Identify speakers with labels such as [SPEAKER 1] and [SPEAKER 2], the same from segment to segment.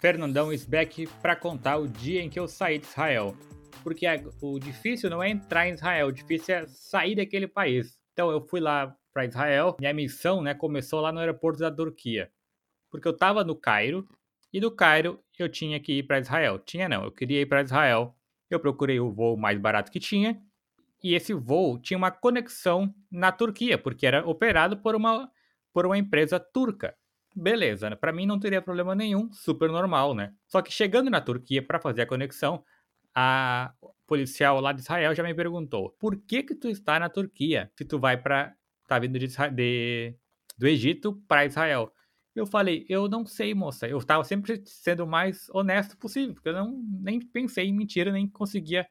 [SPEAKER 1] Fernandão Isbeck para contar o dia em que eu saí de Israel. Porque o difícil não é entrar em Israel, o difícil é sair daquele país. Então eu fui lá para Israel, minha missão né, começou lá no aeroporto da Turquia. Porque eu estava no Cairo e do Cairo eu tinha que ir para Israel. Tinha não, eu queria ir para Israel. Eu procurei o voo mais barato que tinha e esse voo tinha uma conexão na Turquia, porque era operado por uma, por uma empresa turca. Beleza, né? para mim não teria problema nenhum, super normal, né? Só que chegando na Turquia para fazer a conexão, a policial lá de Israel já me perguntou: "Por que que tu está na Turquia se tu vai para tá vindo de, de do Egito para Israel?" Eu falei: "Eu não sei, moça. Eu estava sempre sendo o mais honesto possível, porque eu não nem pensei em mentira, nem conseguia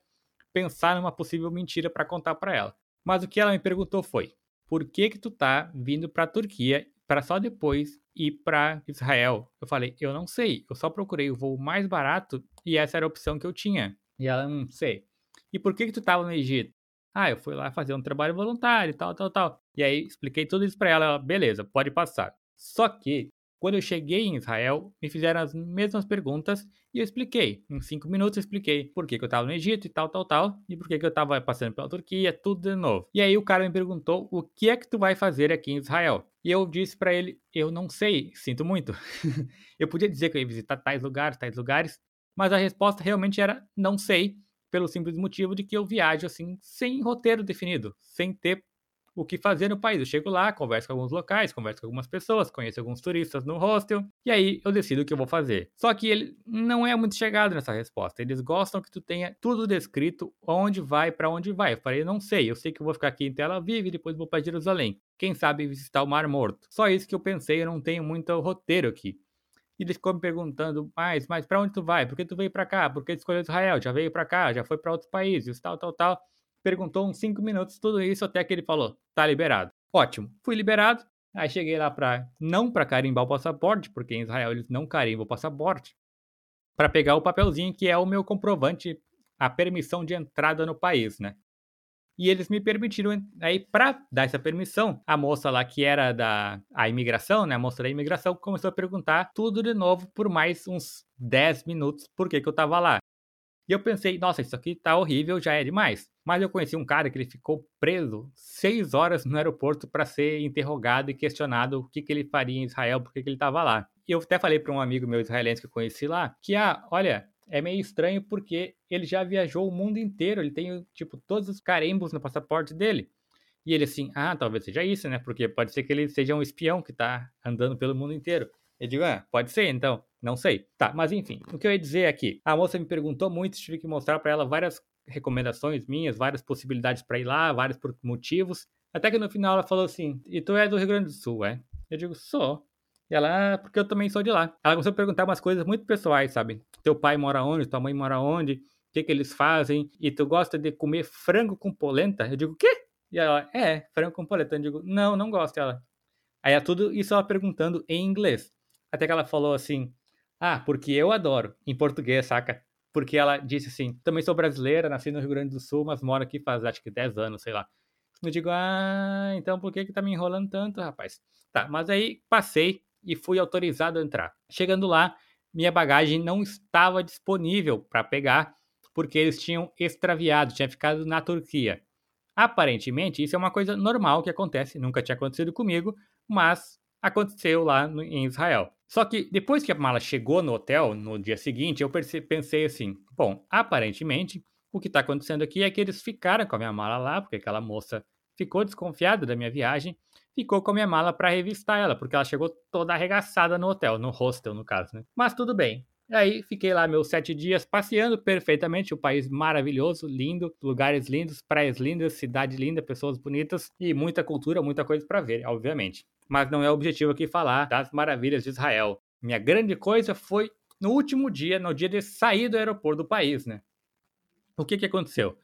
[SPEAKER 1] pensar numa possível mentira para contar para ela. Mas o que ela me perguntou foi: por que que tu tá vindo para a Turquia para só depois ir para Israel? Eu falei: eu não sei, eu só procurei o voo mais barato e essa era a opção que eu tinha. E ela não sei. E por que que tu tava no Egito? Ah, eu fui lá fazer um trabalho voluntário, tal, tal, tal. E aí expliquei tudo isso para ela, ela, beleza, pode passar. Só que quando eu cheguei em Israel, me fizeram as mesmas perguntas e eu expliquei. Em cinco minutos eu expliquei por que, que eu estava no Egito e tal, tal, tal, e por que, que eu estava passando pela Turquia, tudo de novo. E aí o cara me perguntou o que é que tu vai fazer aqui em Israel. E eu disse para ele, eu não sei, sinto muito. eu podia dizer que eu ia visitar tais lugares, tais lugares, mas a resposta realmente era não sei, pelo simples motivo de que eu viajo assim, sem roteiro definido, sem ter o que fazer no país. Eu chego lá, converso com alguns locais, converso com algumas pessoas, conheço alguns turistas no hostel, e aí eu decido o que eu vou fazer. Só que ele não é muito chegado nessa resposta. Eles gostam que tu tenha tudo descrito, onde vai, para onde vai. Eu falei, não sei, eu sei que eu vou ficar aqui em Tel Aviv e depois vou para Jerusalém. Quem sabe visitar o Mar Morto. Só isso que eu pensei, eu não tenho muito roteiro aqui. E ele ficou me perguntando, mas, mas para onde tu vai? Por que tu veio para cá? Por que tu escolheu Israel? Já veio para cá? Já foi para outros países? Tal, tal, tal perguntou uns 5 minutos, tudo isso até que ele falou: tá liberado. Ótimo, fui liberado. Aí cheguei lá para não para carimbar o passaporte, porque em Israel eles não carimbam o passaporte, para pegar o papelzinho que é o meu comprovante, a permissão de entrada no país, né? E eles me permitiram aí para dar essa permissão, a moça lá que era da a imigração, né, a moça da imigração começou a perguntar tudo de novo por mais uns 10 minutos por que que eu tava lá. E eu pensei, nossa, isso aqui tá horrível, já é demais. Mas eu conheci um cara que ele ficou preso seis horas no aeroporto para ser interrogado e questionado o que, que ele faria em Israel, por que, que ele estava lá. E eu até falei para um amigo meu israelense que eu conheci lá, que, ah, olha, é meio estranho porque ele já viajou o mundo inteiro, ele tem, tipo, todos os carimbos no passaporte dele. E ele assim, ah, talvez seja isso, né? Porque pode ser que ele seja um espião que tá andando pelo mundo inteiro. Eu digo, ah, pode ser então. Não sei. Tá, mas enfim, o que eu ia dizer aqui. A moça me perguntou muito, tive que mostrar para ela várias recomendações minhas, várias possibilidades para ir lá, vários motivos. Até que no final ela falou assim: E tu é do Rio Grande do Sul, é? Eu digo: Sou. E ela, ah, porque eu também sou de lá. Ela começou a perguntar umas coisas muito pessoais, sabe? Teu pai mora onde? Tua mãe mora onde? O que, que eles fazem? E tu gosta de comer frango com polenta? Eu digo: Quê? E ela: É, frango com polenta. Eu digo: Não, não gosto. Ela. Aí é tudo isso ela perguntando em inglês. Até que ela falou assim: ah, porque eu adoro, em português, saca? Porque ela disse assim: também sou brasileira, nasci no Rio Grande do Sul, mas moro aqui faz acho que 10 anos, sei lá. Eu digo, ah, então por que que tá me enrolando tanto, rapaz? Tá, mas aí passei e fui autorizado a entrar. Chegando lá, minha bagagem não estava disponível para pegar, porque eles tinham extraviado, tinha ficado na Turquia. Aparentemente, isso é uma coisa normal que acontece, nunca tinha acontecido comigo, mas aconteceu lá no, em Israel. Só que depois que a mala chegou no hotel, no dia seguinte, eu pensei assim: bom, aparentemente o que está acontecendo aqui é que eles ficaram com a minha mala lá, porque aquela moça ficou desconfiada da minha viagem, ficou com a minha mala para revistar ela, porque ela chegou toda arregaçada no hotel, no hostel, no caso, né? Mas tudo bem. E aí fiquei lá meus sete dias passeando perfeitamente, o país maravilhoso, lindo, lugares lindos, praias lindas, cidade linda, pessoas bonitas e muita cultura, muita coisa para ver, obviamente mas não é o objetivo aqui falar das maravilhas de Israel. Minha grande coisa foi no último dia, no dia de sair do aeroporto do país, né? O que que aconteceu?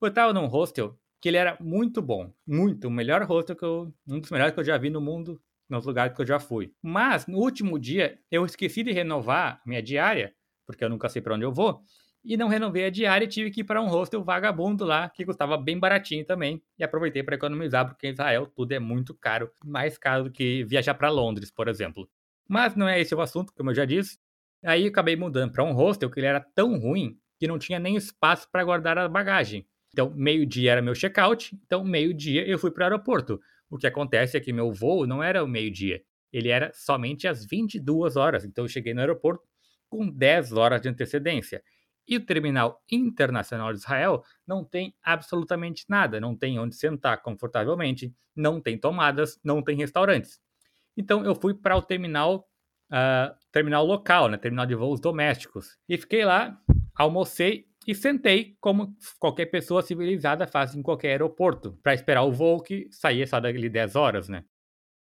[SPEAKER 1] Eu estava num hostel que ele era muito bom, muito, o melhor hostel que eu, um dos melhores que eu já vi no mundo, nos lugares que eu já fui. Mas no último dia eu esqueci de renovar minha diária, porque eu nunca sei para onde eu vou, e não renovei a diária e tive que ir para um hostel vagabundo lá, que custava bem baratinho também. E aproveitei para economizar, porque em Israel tudo é muito caro, mais caro do que viajar para Londres, por exemplo. Mas não é esse o assunto, como eu já disse. Aí acabei mudando para um hostel que ele era tão ruim que não tinha nem espaço para guardar a bagagem. Então, meio-dia era meu check-out, então meio-dia eu fui para o aeroporto. O que acontece é que meu voo não era o meio-dia, ele era somente às 22 horas. Então eu cheguei no aeroporto com 10 horas de antecedência. E o terminal internacional de Israel não tem absolutamente nada, não tem onde sentar confortavelmente, não tem tomadas, não tem restaurantes. Então eu fui para o terminal, uh, terminal local, né, terminal de voos domésticos, e fiquei lá, almocei e sentei como qualquer pessoa civilizada faz em qualquer aeroporto, para esperar o voo que saía só dali 10 horas, né?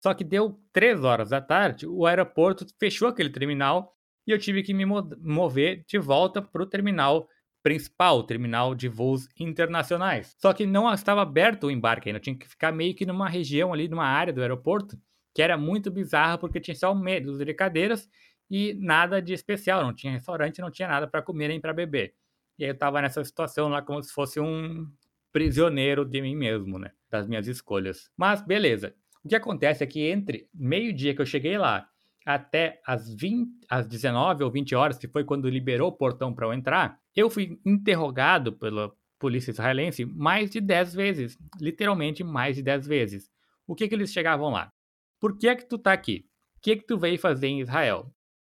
[SPEAKER 1] Só que deu 3 horas da tarde, o aeroporto fechou aquele terminal e eu tive que me mover de volta para o terminal principal, o terminal de voos internacionais. Só que não estava aberto o embarque ainda, eu tinha que ficar meio que numa região ali, numa área do aeroporto, que era muito bizarra porque tinha só medo de cadeiras e nada de especial, não tinha restaurante, não tinha nada para comer nem para beber. E aí eu estava nessa situação lá como se fosse um prisioneiro de mim mesmo, né? Das minhas escolhas. Mas beleza. O que acontece é que entre meio-dia que eu cheguei lá até as, 20, as 19 ou 20 horas, que foi quando liberou o portão para eu entrar, eu fui interrogado pela polícia israelense mais de 10 vezes. Literalmente mais de 10 vezes. O que que eles chegavam lá? Por que é que tu tá aqui? O que é que tu veio fazer em Israel?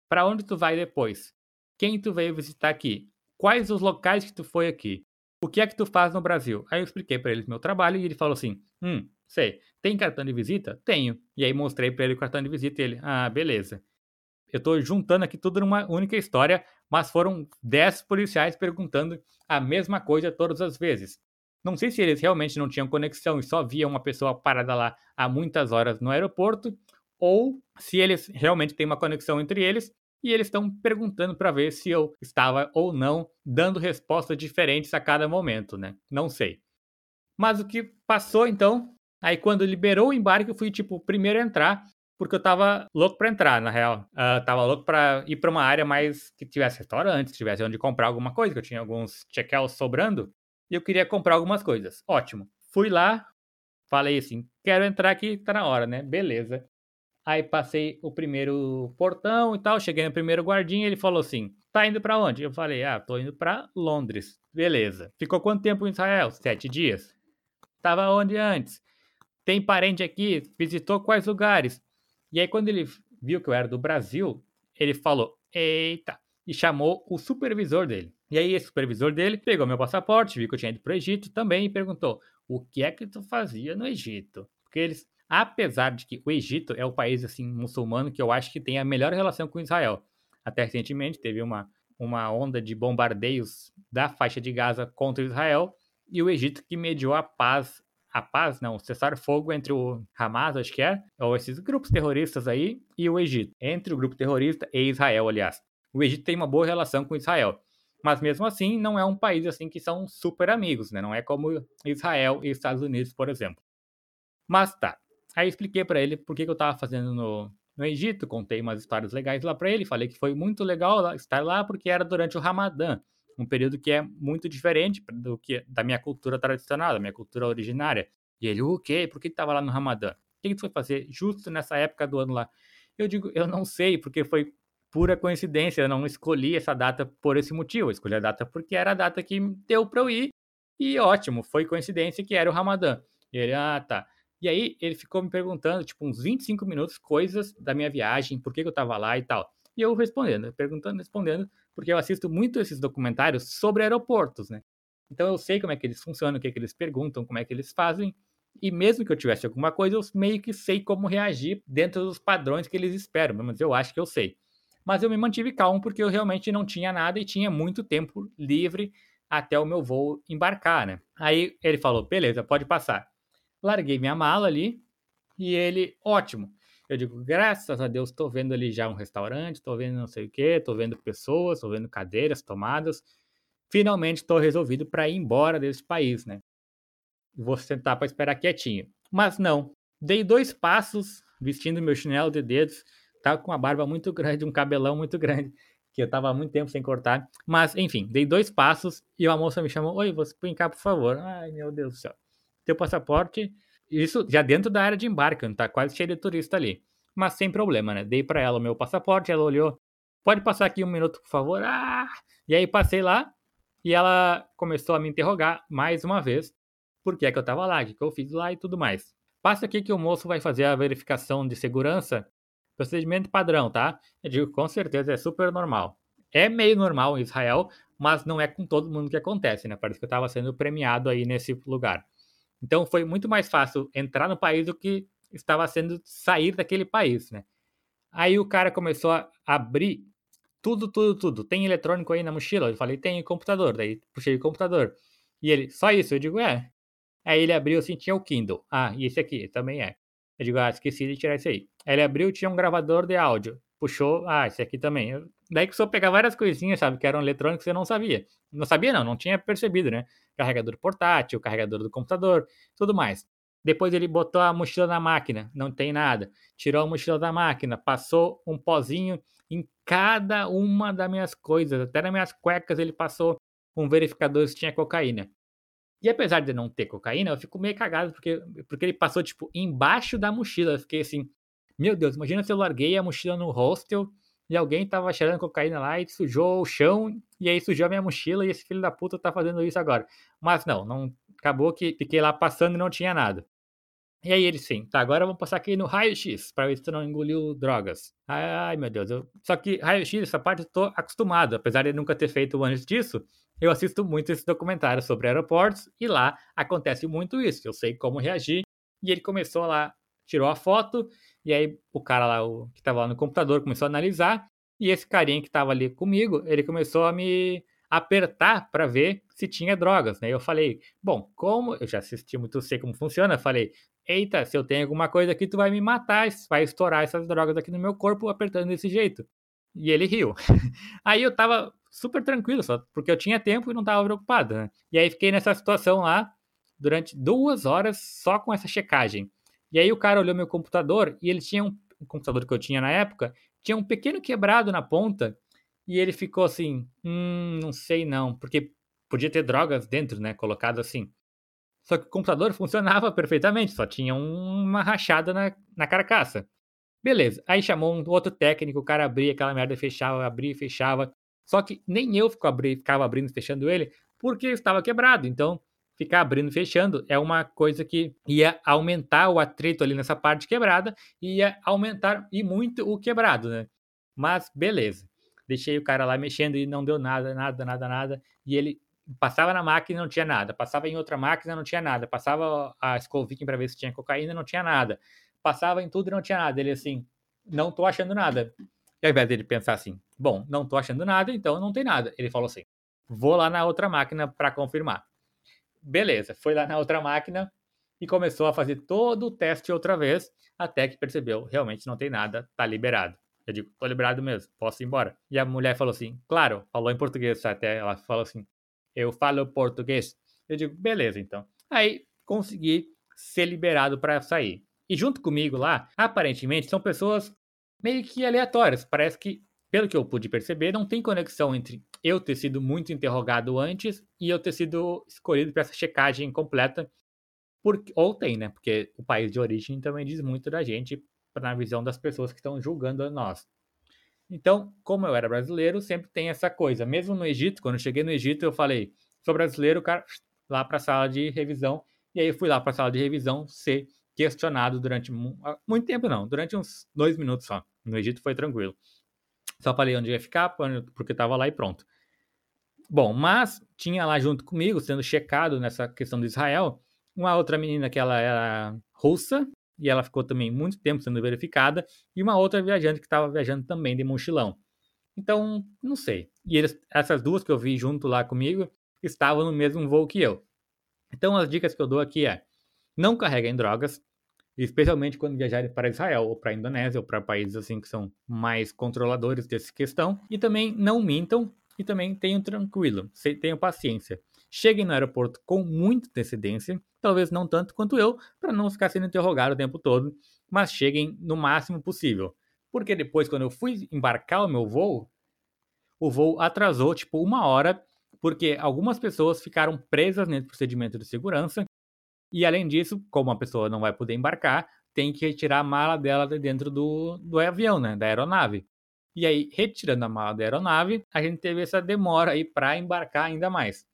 [SPEAKER 1] Para onde tu vai depois? Quem tu veio visitar aqui? Quais os locais que tu foi aqui? O que é que tu faz no Brasil? Aí eu expliquei para eles meu trabalho e ele falou assim: Hum, sei. Tem cartão de visita? Tenho. E aí mostrei para ele o cartão de visita e ele, ah, beleza. Eu estou juntando aqui tudo numa única história, mas foram 10 policiais perguntando a mesma coisa todas as vezes. Não sei se eles realmente não tinham conexão e só via uma pessoa parada lá há muitas horas no aeroporto, ou se eles realmente têm uma conexão entre eles e eles estão perguntando para ver se eu estava ou não dando respostas diferentes a cada momento, né? Não sei. Mas o que passou então Aí quando liberou o embarque, eu fui, tipo, o primeiro a entrar, porque eu tava louco pra entrar, na real. Uh, tava louco pra ir pra uma área mais que tivesse restaurante, que tivesse onde comprar alguma coisa, que eu tinha alguns check-outs sobrando, e eu queria comprar algumas coisas. Ótimo. Fui lá, falei assim, quero entrar aqui, tá na hora, né? Beleza. Aí passei o primeiro portão e tal, cheguei no primeiro guardinha, ele falou assim, tá indo para onde? Eu falei, ah, tô indo para Londres. Beleza. Ficou quanto tempo em Israel? Sete dias. Tava onde antes? Tem parente aqui? Visitou quais lugares? E aí, quando ele viu que eu era do Brasil, ele falou: Eita! E chamou o supervisor dele. E aí, esse supervisor dele pegou meu passaporte, viu que eu tinha ido para o Egito também e perguntou: O que é que tu fazia no Egito? Porque eles, apesar de que o Egito é o país assim muçulmano que eu acho que tem a melhor relação com Israel. Até recentemente teve uma, uma onda de bombardeios da faixa de Gaza contra Israel e o Egito que mediou a paz a paz, não, cessar fogo entre o Hamas, acho que é, ou esses grupos terroristas aí, e o Egito. Entre o grupo terrorista e Israel, aliás. O Egito tem uma boa relação com Israel. Mas mesmo assim, não é um país assim que são super amigos, né? Não é como Israel e Estados Unidos, por exemplo. Mas tá. Aí expliquei para ele por que, que eu tava fazendo no, no Egito, contei umas histórias legais lá para ele, falei que foi muito legal estar lá porque era durante o Ramadã um período que é muito diferente do que da minha cultura tradicional, da minha cultura originária. E ele, o quê? Por que estava lá no Ramadã? O que, tu foi fazer justo nessa época do ano lá? Eu digo, eu não sei, porque foi pura coincidência, eu não escolhi essa data por esse motivo, eu escolhi a data porque era a data que deu para eu ir, e ótimo, foi coincidência que era o Ramadã. E ele, ah, tá. E aí ele ficou me perguntando, tipo, uns 25 minutos, coisas da minha viagem, por que, que eu tava lá e tal. E eu respondendo, perguntando, respondendo, porque eu assisto muito esses documentários sobre aeroportos, né? Então eu sei como é que eles funcionam, o que, é que eles perguntam, como é que eles fazem, e mesmo que eu tivesse alguma coisa, eu meio que sei como reagir dentro dos padrões que eles esperam, mas eu acho que eu sei. Mas eu me mantive calmo porque eu realmente não tinha nada e tinha muito tempo livre até o meu voo embarcar, né? Aí ele falou: beleza, pode passar. Larguei minha mala ali e ele, ótimo. Eu digo, graças a Deus, estou vendo ali já um restaurante, estou vendo não sei o que, estou vendo pessoas, estou vendo cadeiras tomadas. Finalmente estou resolvido para ir embora desse país, né? Vou sentar para esperar quietinho. Mas não. Dei dois passos, vestindo meu chinelo de dedos. Tava com uma barba muito grande, um cabelão muito grande, que eu tava há muito tempo sem cortar. Mas, enfim, dei dois passos e a moça me chamou: Oi, você põe cá, por favor. Ai, meu Deus do céu. Teu passaporte isso já dentro da área de embarque, tá quase cheio de turista ali. Mas sem problema, né? Dei para ela o meu passaporte, ela olhou. pode passar aqui um minuto, por favor? Ah! E aí passei lá e ela começou a me interrogar mais uma vez. Por que é que eu tava lá? O que, que eu fiz lá e tudo mais. Passa aqui que o moço vai fazer a verificação de segurança. Procedimento padrão, tá? Eu digo, com certeza é super normal. É meio normal em Israel, mas não é com todo mundo que acontece, né? Parece que eu estava sendo premiado aí nesse lugar. Então foi muito mais fácil entrar no país do que estava sendo sair daquele país, né? Aí o cara começou a abrir tudo, tudo, tudo. Tem eletrônico aí na mochila? Eu falei, tem computador. Daí puxei o computador. E ele, só isso? Eu digo, é. Aí ele abriu assim, tinha o Kindle. Ah, e esse aqui também é. Eu digo, ah, esqueci de tirar esse aí. Aí ele abriu, tinha um gravador de áudio. Puxou, ah, esse aqui também. Eu, daí começou a pegar várias coisinhas, sabe, que eram eletrônicos que eu não sabia. Não sabia não, não tinha percebido, né? Carregador portátil, carregador do computador, tudo mais. Depois ele botou a mochila na máquina, não tem nada. Tirou a mochila da máquina, passou um pozinho em cada uma das minhas coisas, até nas minhas cuecas ele passou um verificador se tinha cocaína. E apesar de não ter cocaína, eu fico meio cagado porque, porque ele passou, tipo, embaixo da mochila. Eu fiquei assim, meu Deus, imagina se eu larguei a mochila no hostel e alguém tava cheirando cocaína lá e sujou o chão e aí sujou a minha mochila e esse filho da puta tá fazendo isso agora. Mas não, não acabou que fiquei lá passando e não tinha nada. E aí ele sim, tá, agora vamos passar aqui no raio-x, para ver se tu não engoliu drogas. Ai, meu Deus, eu... só que raio-x, essa parte eu tô acostumado, apesar de nunca ter feito antes disso, eu assisto muito esse documentário sobre aeroportos e lá acontece muito isso, eu sei como reagir. E ele começou lá, tirou a foto, e aí o cara lá, o, que tava lá no computador, começou a analisar, e esse carinha que tava ali comigo, ele começou a me apertar para ver se tinha drogas, né? Eu falei, bom, como eu já assisti muito, sei como funciona, falei, eita, se eu tenho alguma coisa aqui, tu vai me matar, vai estourar essas drogas aqui no meu corpo apertando desse jeito. E ele riu. aí eu tava super tranquilo, só porque eu tinha tempo e não tava preocupado, né? E aí fiquei nessa situação lá durante duas horas só com essa checagem. E aí o cara olhou meu computador e ele tinha um, um computador que eu tinha na época, tinha um pequeno quebrado na ponta e ele ficou assim, hum, não sei não, porque podia ter drogas dentro, né, colocado assim. Só que o computador funcionava perfeitamente, só tinha uma rachada na, na carcaça. Beleza, aí chamou um outro técnico, o cara abria aquela merda, fechava, abria e fechava. Só que nem eu ficava abrindo e fechando ele, porque estava quebrado. Então, ficar abrindo e fechando é uma coisa que ia aumentar o atrito ali nessa parte quebrada e ia aumentar e muito o quebrado, né? Mas beleza. Deixei o cara lá mexendo e não deu nada, nada, nada, nada. E ele passava na máquina e não tinha nada. Passava em outra máquina não tinha nada. Passava a Scovin para ver se tinha cocaína não tinha nada. Passava em tudo e não tinha nada. Ele assim, não tô achando nada. E ao invés dele pensar assim, bom, não tô achando nada, então não tem nada. Ele falou assim, vou lá na outra máquina para confirmar. Beleza, foi lá na outra máquina e começou a fazer todo o teste outra vez, até que percebeu, realmente não tem nada, tá liberado. Eu digo, tô liberado mesmo, posso ir embora. E a mulher falou assim, claro, falou em português até, ela falou assim, eu falo português. Eu digo, beleza, então. Aí consegui ser liberado para sair. E junto comigo lá, aparentemente, são pessoas meio que aleatórias. Parece que, pelo que eu pude perceber, não tem conexão entre eu ter sido muito interrogado antes e eu ter sido escolhido para essa checagem completa. Porque, ou tem, né? Porque o país de origem também diz muito da gente na visão das pessoas que estão julgando nós. Então, como eu era brasileiro, sempre tem essa coisa. Mesmo no Egito, quando eu cheguei no Egito, eu falei, sou brasileiro, cara, lá para a sala de revisão. E aí eu fui lá para a sala de revisão ser questionado durante muito tempo, não, durante uns dois minutos só. No Egito foi tranquilo. Só falei onde ia ficar, porque estava lá e pronto. Bom, mas tinha lá junto comigo, sendo checado nessa questão de Israel, uma outra menina que ela era russa, e ela ficou também muito tempo sendo verificada, e uma outra viajante que estava viajando também de mochilão. Então, não sei. E eles, essas duas que eu vi junto lá comigo estavam no mesmo voo que eu. Então, as dicas que eu dou aqui é: não carreguem drogas, especialmente quando viajarem para Israel ou para a Indonésia ou para países assim que são mais controladores dessa questão. E também não mintam e também tenham tranquilo, tenham paciência. Cheguem no aeroporto com muita antecedência, talvez não tanto quanto eu, para não ficar sendo interrogado o tempo todo, mas cheguem no máximo possível. Porque depois, quando eu fui embarcar o meu voo, o voo atrasou tipo uma hora, porque algumas pessoas ficaram presas nesse procedimento de segurança. E além disso, como a pessoa não vai poder embarcar, tem que retirar a mala dela de dentro do, do avião, né, da aeronave. E aí, retirando a mala da aeronave, a gente teve essa demora aí para embarcar ainda mais.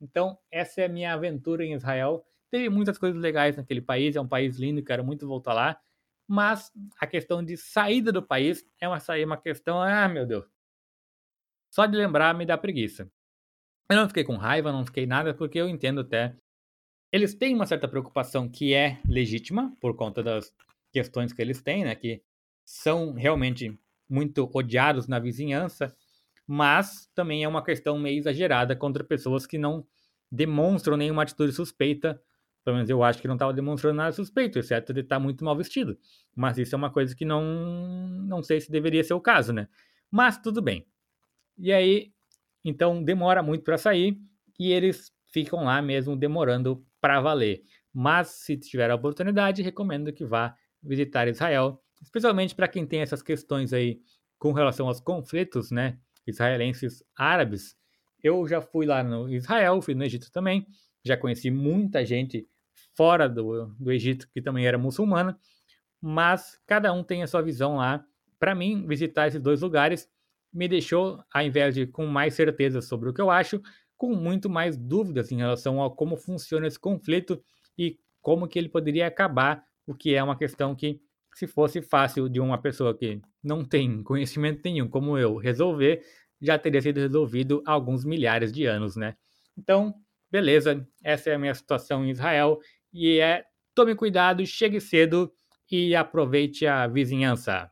[SPEAKER 1] Então, essa é a minha aventura em Israel. Teve muitas coisas legais naquele país, é um país lindo, quero muito voltar lá. Mas a questão de saída do país é uma, uma questão, ah, meu Deus. Só de lembrar me dá preguiça. Eu não fiquei com raiva, não fiquei nada, porque eu entendo até. Eles têm uma certa preocupação que é legítima, por conta das questões que eles têm, né? Que são realmente muito odiados na vizinhança, mas também é uma questão meio exagerada contra pessoas que não demonstram nenhuma atitude suspeita. Pelo menos eu acho que não estava demonstrando nada suspeito, exceto de estar tá muito mal vestido. Mas isso é uma coisa que não, não sei se deveria ser o caso, né? Mas tudo bem. E aí, então demora muito para sair e eles ficam lá mesmo demorando para valer. Mas se tiver a oportunidade, recomendo que vá visitar Israel, especialmente para quem tem essas questões aí com relação aos conflitos, né, israelenses árabes. Eu já fui lá no Israel, fui no Egito também, já conheci muita gente fora do, do Egito que também era muçulmana, mas cada um tem a sua visão lá. Para mim, visitar esses dois lugares me deixou, ao invés de com mais certeza sobre o que eu acho, com muito mais dúvidas em relação a como funciona esse conflito e como que ele poderia acabar, o que é uma questão que, se fosse fácil de uma pessoa que não tem conhecimento nenhum como eu resolver, já teria sido resolvido há alguns milhares de anos, né? Então, beleza, essa é a minha situação em Israel e é tome cuidado, chegue cedo e aproveite a vizinhança.